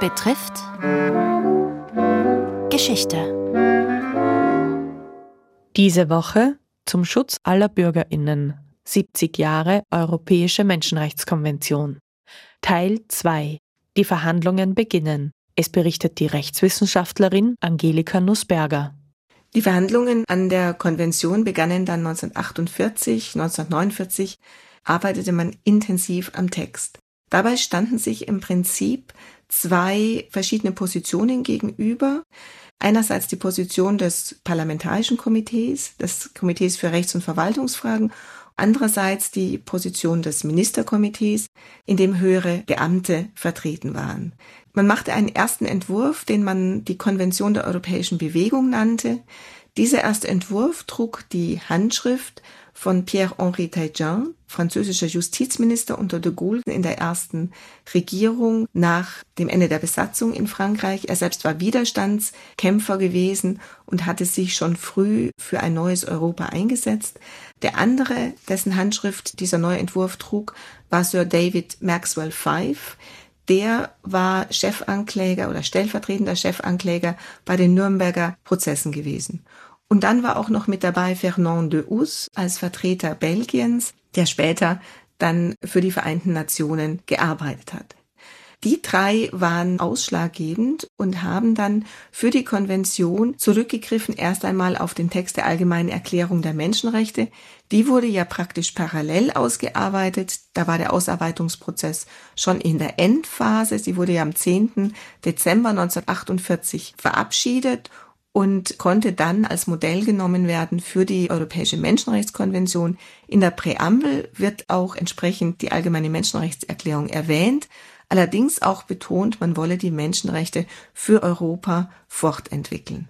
betrifft Geschichte. Diese Woche zum Schutz aller Bürgerinnen 70 Jahre Europäische Menschenrechtskonvention. Teil 2. Die Verhandlungen beginnen. Es berichtet die Rechtswissenschaftlerin Angelika Nussberger. Die Verhandlungen an der Konvention begannen dann 1948, 1949 arbeitete man intensiv am Text. Dabei standen sich im Prinzip zwei verschiedene Positionen gegenüber. Einerseits die Position des Parlamentarischen Komitees, des Komitees für Rechts- und Verwaltungsfragen, andererseits die Position des Ministerkomitees, in dem höhere Beamte vertreten waren. Man machte einen ersten Entwurf, den man die Konvention der Europäischen Bewegung nannte. Dieser erste Entwurf trug die Handschrift von Pierre-Henri Taitjean, französischer Justizminister unter de Gaulle in der ersten Regierung nach dem Ende der Besatzung in Frankreich. Er selbst war Widerstandskämpfer gewesen und hatte sich schon früh für ein neues Europa eingesetzt. Der andere, dessen Handschrift dieser neue Entwurf trug, war Sir David Maxwell Fife. Der war Chefankläger oder stellvertretender Chefankläger bei den Nürnberger Prozessen gewesen. Und dann war auch noch mit dabei Fernand de Hus als Vertreter Belgiens, der später dann für die Vereinten Nationen gearbeitet hat. Die drei waren ausschlaggebend und haben dann für die Konvention zurückgegriffen erst einmal auf den Text der Allgemeinen Erklärung der Menschenrechte. Die wurde ja praktisch parallel ausgearbeitet. Da war der Ausarbeitungsprozess schon in der Endphase. Sie wurde ja am 10. Dezember 1948 verabschiedet und konnte dann als Modell genommen werden für die Europäische Menschenrechtskonvention. In der Präambel wird auch entsprechend die allgemeine Menschenrechtserklärung erwähnt, allerdings auch betont, man wolle die Menschenrechte für Europa fortentwickeln.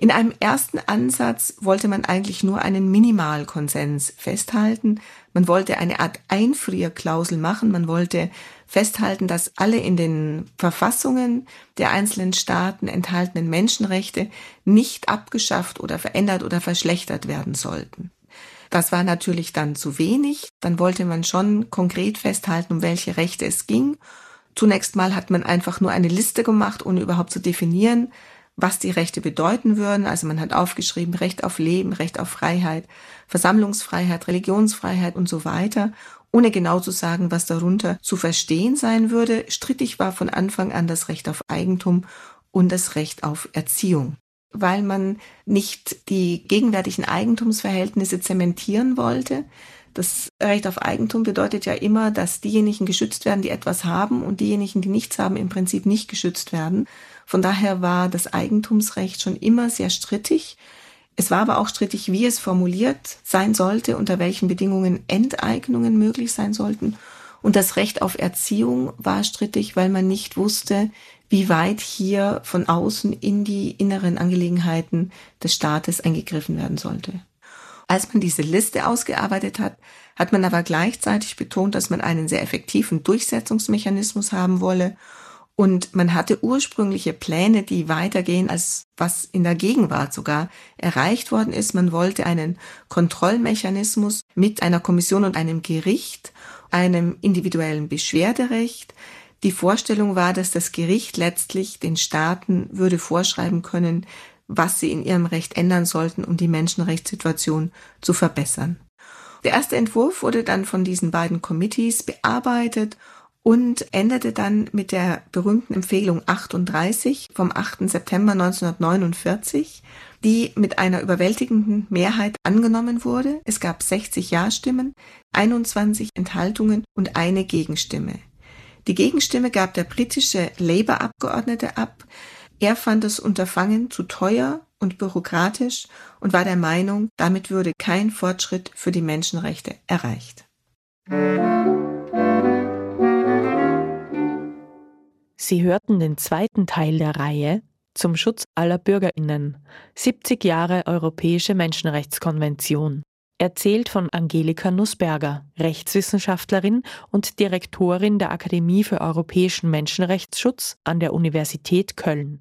In einem ersten Ansatz wollte man eigentlich nur einen Minimalkonsens festhalten. Man wollte eine Art Einfrierklausel machen. Man wollte festhalten, dass alle in den Verfassungen der einzelnen Staaten enthaltenen Menschenrechte nicht abgeschafft oder verändert oder verschlechtert werden sollten. Das war natürlich dann zu wenig. Dann wollte man schon konkret festhalten, um welche Rechte es ging. Zunächst mal hat man einfach nur eine Liste gemacht, ohne überhaupt zu definieren, was die Rechte bedeuten würden. Also man hat aufgeschrieben Recht auf Leben, Recht auf Freiheit, Versammlungsfreiheit, Religionsfreiheit und so weiter, ohne genau zu sagen, was darunter zu verstehen sein würde. Strittig war von Anfang an das Recht auf Eigentum und das Recht auf Erziehung weil man nicht die gegenwärtigen Eigentumsverhältnisse zementieren wollte. Das Recht auf Eigentum bedeutet ja immer, dass diejenigen geschützt werden, die etwas haben und diejenigen, die nichts haben, im Prinzip nicht geschützt werden. Von daher war das Eigentumsrecht schon immer sehr strittig. Es war aber auch strittig, wie es formuliert sein sollte, unter welchen Bedingungen Enteignungen möglich sein sollten. Und das Recht auf Erziehung war strittig, weil man nicht wusste, wie weit hier von außen in die inneren Angelegenheiten des Staates eingegriffen werden sollte. Als man diese Liste ausgearbeitet hat, hat man aber gleichzeitig betont, dass man einen sehr effektiven Durchsetzungsmechanismus haben wolle und man hatte ursprüngliche Pläne, die weitergehen, als was in der Gegenwart sogar erreicht worden ist. Man wollte einen Kontrollmechanismus mit einer Kommission und einem Gericht, einem individuellen Beschwerderecht. Die Vorstellung war, dass das Gericht letztlich den Staaten würde vorschreiben können, was sie in ihrem Recht ändern sollten, um die Menschenrechtssituation zu verbessern. Der erste Entwurf wurde dann von diesen beiden Committees bearbeitet und endete dann mit der berühmten Empfehlung 38 vom 8. September 1949, die mit einer überwältigenden Mehrheit angenommen wurde. Es gab 60 Ja-Stimmen, 21 Enthaltungen und eine Gegenstimme. Die Gegenstimme gab der britische Labour-Abgeordnete ab. Er fand das Unterfangen zu teuer und bürokratisch und war der Meinung, damit würde kein Fortschritt für die Menschenrechte erreicht. Sie hörten den zweiten Teil der Reihe zum Schutz aller Bürgerinnen 70 Jahre Europäische Menschenrechtskonvention. Erzählt von Angelika Nussberger, Rechtswissenschaftlerin und Direktorin der Akademie für europäischen Menschenrechtsschutz an der Universität Köln.